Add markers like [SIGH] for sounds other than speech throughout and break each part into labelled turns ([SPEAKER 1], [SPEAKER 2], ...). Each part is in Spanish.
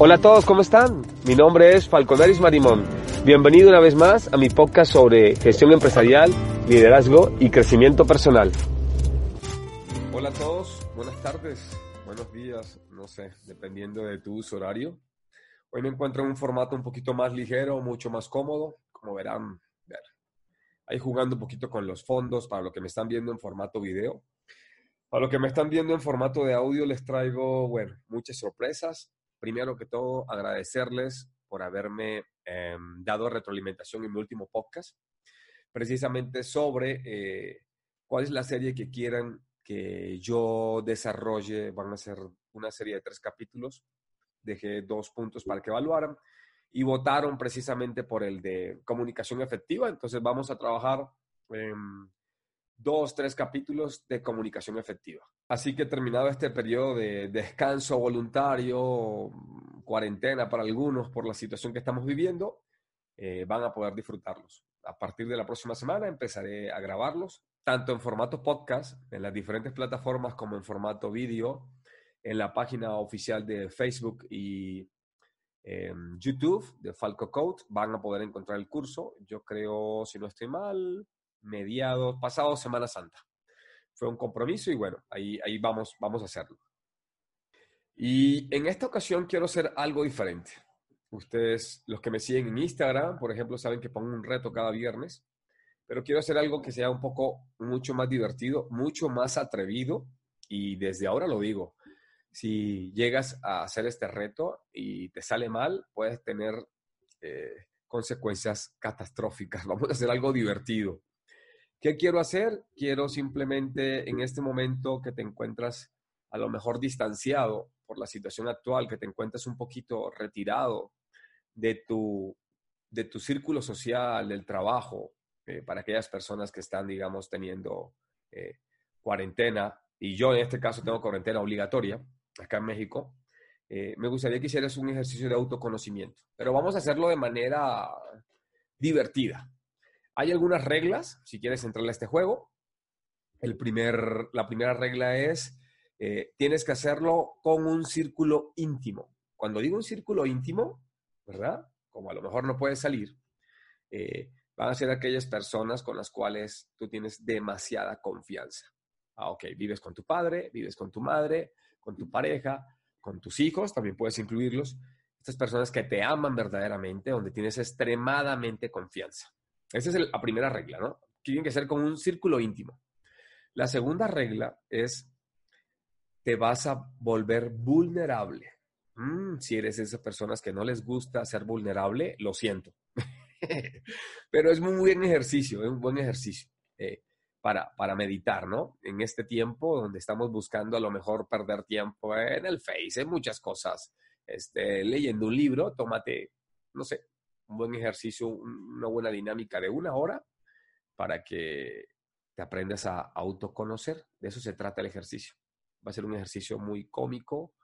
[SPEAKER 1] Hola a todos, ¿cómo están? Mi nombre es Falconaris Marimón. Bienvenido una vez más a mi podcast sobre gestión empresarial, liderazgo y crecimiento personal. Hola a todos, buenas tardes, buenos días, no sé, dependiendo de tu uso horario. Hoy me encuentro en un formato un poquito más ligero, mucho más cómodo. Como verán, ahí jugando un poquito con los fondos para lo que me están viendo en formato video. Para lo que me están viendo en formato de audio les traigo, bueno, muchas sorpresas primero que todo, agradecerles por haberme em, dado retroalimentación en mi último podcast, precisamente sobre eh, cuál es la serie que quieran que yo desarrolle. Van a ser una serie de tres capítulos. Dejé dos puntos para que evaluaran y votaron precisamente por el de comunicación efectiva. Entonces vamos a trabajar en dos, tres capítulos de comunicación efectiva. Así que terminado este periodo de descanso voluntario, cuarentena para algunos por la situación que estamos viviendo, eh, van a poder disfrutarlos. A partir de la próxima semana empezaré a grabarlos, tanto en formato podcast, en las diferentes plataformas, como en formato vídeo, en la página oficial de Facebook y YouTube de Falco Code. Van a poder encontrar el curso. Yo creo, si no estoy mal, mediados, pasado Semana Santa. Fue un compromiso y bueno, ahí, ahí vamos, vamos a hacerlo. Y en esta ocasión quiero hacer algo diferente. Ustedes, los que me siguen en Instagram, por ejemplo, saben que pongo un reto cada viernes, pero quiero hacer algo que sea un poco mucho más divertido, mucho más atrevido y desde ahora lo digo. Si llegas a hacer este reto y te sale mal, puedes tener eh, consecuencias catastróficas. [LAUGHS] Vamos a hacer algo divertido. ¿Qué quiero hacer? Quiero simplemente en este momento que te encuentras a lo mejor distanciado por la situación actual, que te encuentres un poquito retirado de tu, de tu círculo social, del trabajo, eh, para aquellas personas que están, digamos, teniendo eh, cuarentena, y yo en este caso tengo cuarentena obligatoria acá en México, eh, me gustaría que hicieras un ejercicio de autoconocimiento, pero vamos a hacerlo de manera divertida. Hay algunas reglas, si quieres entrarle a este juego. El primer, la primera regla es, eh, tienes que hacerlo con un círculo íntimo. Cuando digo un círculo íntimo, ¿verdad? Como a lo mejor no puedes salir, eh, van a ser aquellas personas con las cuales tú tienes demasiada confianza. Ah, ok, vives con tu padre, vives con tu madre, con tu pareja, con tus hijos, también puedes incluirlos. Estas personas que te aman verdaderamente, donde tienes extremadamente confianza. Esa es la primera regla, ¿no? Tiene que ser como un círculo íntimo. La segunda regla es, te vas a volver vulnerable. Mm, si eres esas personas que no les gusta ser vulnerable, lo siento. [LAUGHS] Pero es muy buen ejercicio, es un buen ejercicio eh, para, para meditar, ¿no? En este tiempo donde estamos buscando a lo mejor perder tiempo en el Face, en muchas cosas, este, leyendo un libro, tómate, no sé, un buen ejercicio, una buena dinámica de una hora para que te aprendas a autoconocer. De eso se trata el ejercicio. Va a ser un ejercicio muy cómico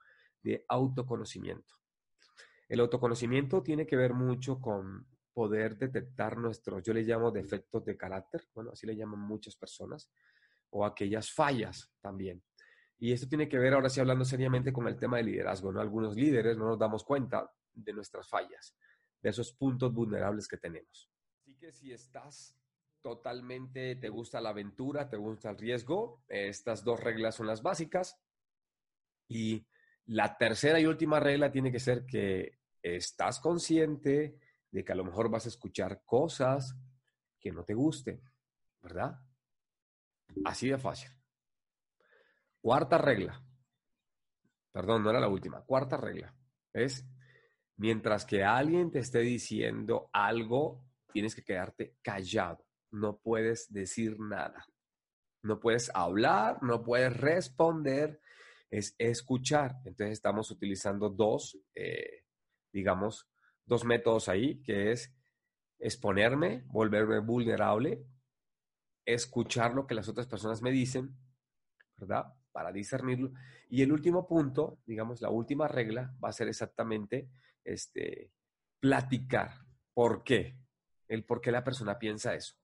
[SPEAKER 1] de autoconocimiento. El autoconocimiento tiene que ver mucho con poder detectar nuestros, yo le llamo defectos de carácter, bueno, así le llaman muchas personas, o aquellas fallas también. Y esto tiene que ver, ahora sí hablando seriamente, con el tema del liderazgo, ¿no? Algunos líderes no nos damos cuenta de nuestras fallas de esos puntos vulnerables que tenemos. Así que si estás totalmente, te gusta la aventura, te gusta el riesgo, estas dos reglas son las básicas. Y la tercera y última regla tiene que ser que estás consciente de que a lo mejor vas a escuchar cosas que no te gusten, ¿verdad? Así de fácil. Cuarta regla. Perdón, no era la última. Cuarta regla es Mientras que alguien te esté diciendo algo, tienes que quedarte callado. No puedes decir nada. No puedes hablar, no puedes responder, es escuchar. Entonces estamos utilizando dos, eh, digamos, dos métodos ahí, que es exponerme, volverme vulnerable, escuchar lo que las otras personas me dicen, ¿verdad? Para discernirlo. Y el último punto, digamos, la última regla va a ser exactamente este, platicar. ¿Por qué? El por qué la persona piensa eso.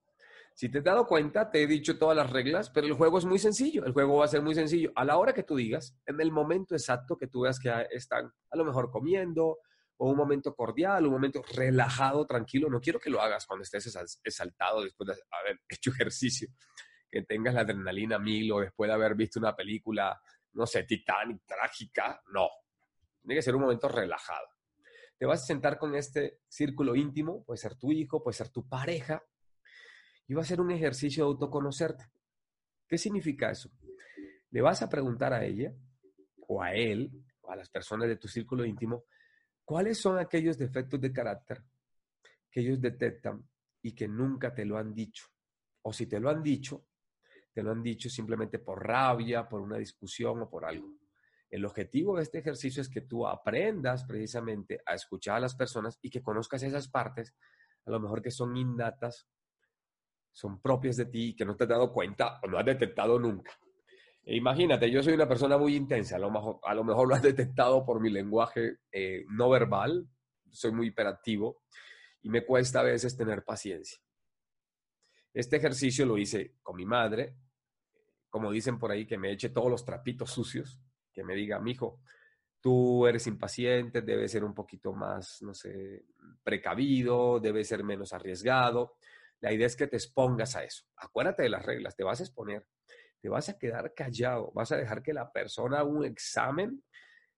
[SPEAKER 1] Si te has dado cuenta, te he dicho todas las reglas, pero el juego es muy sencillo. El juego va a ser muy sencillo. A la hora que tú digas, en el momento exacto que tú veas que están a lo mejor comiendo, o un momento cordial, un momento relajado, tranquilo. No quiero que lo hagas cuando estés exaltado después de haber [LAUGHS] hecho ejercicio, que tengas la adrenalina mil o después de haber visto una película, no sé, Titanic, trágica. No. Tiene que ser un momento relajado. Te vas a sentar con este círculo íntimo, puede ser tu hijo, puede ser tu pareja, y va a ser un ejercicio de autoconocerte. ¿Qué significa eso? Le vas a preguntar a ella o a él o a las personas de tu círculo íntimo cuáles son aquellos defectos de carácter que ellos detectan y que nunca te lo han dicho. O si te lo han dicho, te lo han dicho simplemente por rabia, por una discusión o por algo. El objetivo de este ejercicio es que tú aprendas precisamente a escuchar a las personas y que conozcas esas partes, a lo mejor que son innatas son propias de ti y que no te has dado cuenta o no has detectado nunca. E imagínate, yo soy una persona muy intensa, a lo mejor, a lo, mejor lo has [LAUGHS] detectado por mi lenguaje eh, no verbal, soy muy hiperactivo y me cuesta a veces tener paciencia. Este ejercicio lo hice con mi madre, como dicen por ahí, que me eche todos los trapitos sucios, que me diga, mijo, tú eres impaciente, debes ser un poquito más, no sé, precavido, debes ser menos arriesgado. La idea es que te expongas a eso. Acuérdate de las reglas, te vas a exponer, te vas a quedar callado, vas a dejar que la persona haga un examen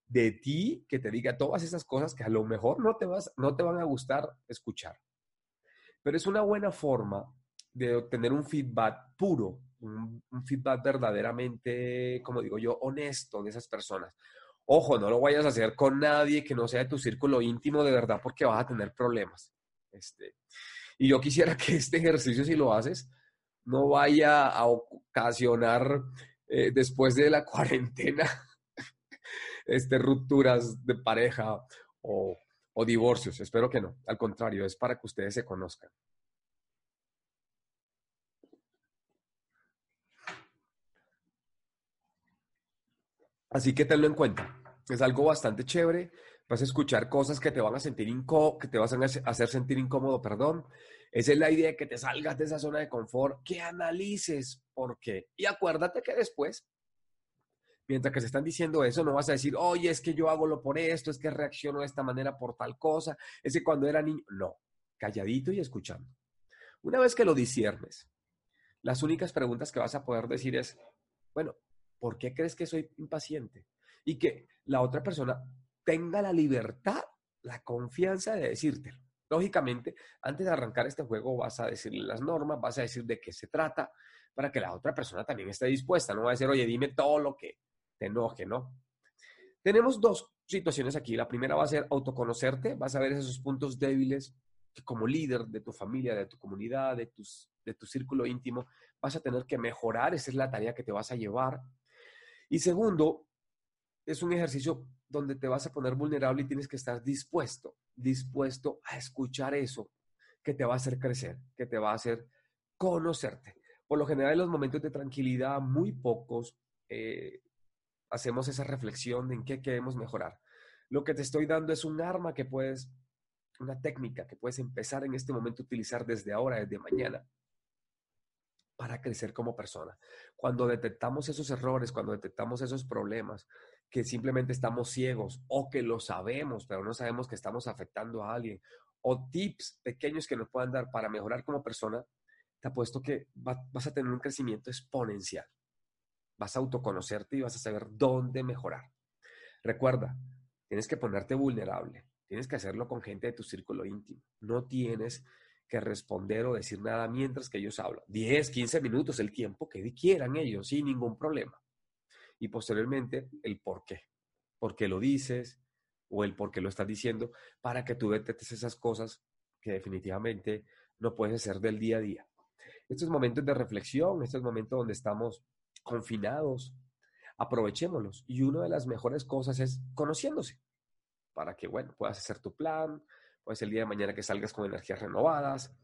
[SPEAKER 1] de ti que te diga todas esas cosas que a lo mejor no te, vas, no te van a gustar escuchar. Pero es una buena forma de obtener un feedback puro, un, feedback verdaderamente, como digo yo, honesto de esas personas. Ojo, no lo vayas a hacer con nadie que no sea de tu círculo íntimo de verdad porque vas a tener problemas. Este, y yo quisiera [LAUGHS] que este ejercicio, si lo haces, no vaya a ocasionar eh, después de la [LAUGHS] cuarentena este, rupturas de pareja o, o divorcios. Espero que no. Al contrario, es para que ustedes se conozcan. Así que tenlo en cuenta. Es algo bastante chévere vas a escuchar cosas que te van a sentir incómodo, que te van a hacer sentir incómodo, perdón. Esa es la idea de que te salgas de esa zona de confort, que analices por qué. Y acuérdate que después, mientras que se están diciendo eso, no vas a decir, oye, es que yo hago lo por esto, es que reacciono de esta manera por tal cosa, es que cuando era niño, no, calladito y escuchando. Una vez que lo disiernes, las únicas preguntas que vas a poder decir es, bueno, ¿por qué crees que soy impaciente? Y que la otra persona tenga la libertad, la confianza de decírtelo. Lógicamente, antes de arrancar este juego vas a decirle las normas, vas a decir de qué se trata, para que la otra persona también esté dispuesta. No va a decir, oye, dime todo lo que te enoje, ¿no? Tenemos dos situaciones aquí. La primera va a ser autoconocerte, vas a ver esos puntos débiles que como líder de tu familia, de tu comunidad, de, tus, de tu círculo íntimo, vas a tener que mejorar. Esa es la tarea que te vas a llevar. Y segundo, es un ejercicio donde te vas a poner vulnerable y tienes que estar dispuesto, dispuesto a escuchar eso que te va a hacer crecer, que te va a hacer conocerte. Por lo general, en los momentos de tranquilidad, muy pocos eh, hacemos esa reflexión en qué queremos mejorar. Lo que te estoy dando es un arma que puedes, una técnica que puedes empezar en este momento a utilizar desde ahora, desde mañana, para crecer como persona. Cuando detectamos esos errores, cuando detectamos esos problemas, que simplemente estamos ciegos o que lo sabemos, pero no sabemos que estamos afectando a alguien, o tips pequeños que nos puedan dar para mejorar como persona, te apuesto que vas a tener un crecimiento exponencial. Vas a autoconocerte y vas a saber dónde mejorar. Recuerda, tienes que ponerte vulnerable, tienes que hacerlo con gente de tu círculo íntimo. No tienes que responder o decir nada mientras que ellos hablan. 10, 15 minutos, el tiempo que quieran ellos, sin ningún problema. Y posteriormente, el por qué. ¿Por qué lo dices? O el por qué lo estás diciendo, para que tú detectes esas cosas que definitivamente no puedes hacer del día a día. Estos momentos de reflexión, estos momentos donde estamos confinados, aprovechémoslos. Y una de las mejores cosas es conociéndose, para que, bueno, puedas hacer tu plan, pues el día de mañana que salgas con energías renovadas,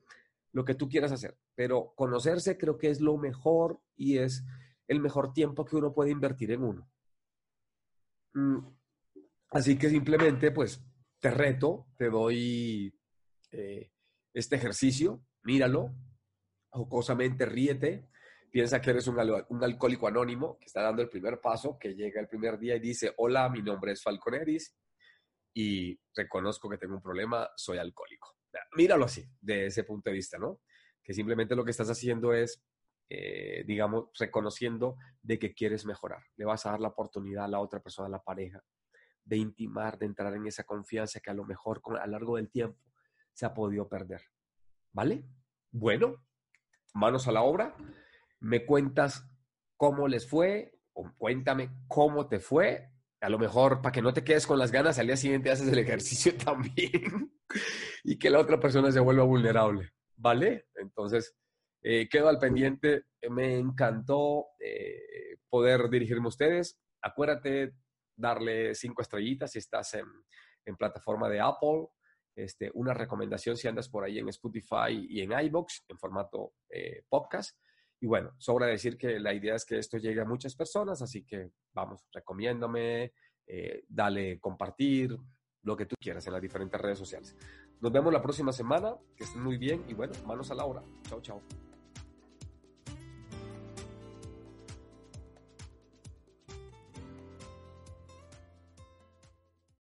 [SPEAKER 1] lo que tú quieras hacer. Pero conocerse creo que es lo mejor y es el mejor tiempo que uno puede invertir en uno. Mm, así que simplemente, pues, te reto, te doy eh, este ejercicio, míralo, jocosamente ríete, piensa que eres un, un, alcohólico anónimo que está dando el primer paso, que llega el primer día y dice, hola, mi nombre es Falconeris y reconozco que tengo un problema, soy alcohólico. Míralo así, de ese punto de vista, ¿no? Que simplemente lo que estás haciendo es, eh, digamos, reconociendo de que quieres mejorar. Le vas a dar la oportunidad a la otra persona, a la pareja, de intimar, de entrar en esa confianza que a lo mejor con, a lo largo del tiempo se ha podido perder. ¿Vale? Bueno, manos a la obra. Me cuentas cómo les fue o cuéntame cómo te fue. A lo mejor para que no te quedes con las ganas, al día siguiente haces el ejercicio [LAUGHS] también y que la otra persona se vuelva vulnerable. ¿Vale? Entonces, eh, quedo al pendiente. Me encantó eh, poder dirigirme a ustedes. Acuérdate darle cinco estrellitas si estás en, plataforma de Apple este, una recomendación si andas por ahí en Spotify y en iBox en formato eh, podcast. Y bueno, sobra decir que la idea es que esto llegue a muchas personas, así que vamos, recomiéndame, eh, dale compartir, lo que tú quieras en las diferentes redes sociales. Nos vemos la próxima semana, que estén muy bien y bueno, manos a la obra. Chao, chao.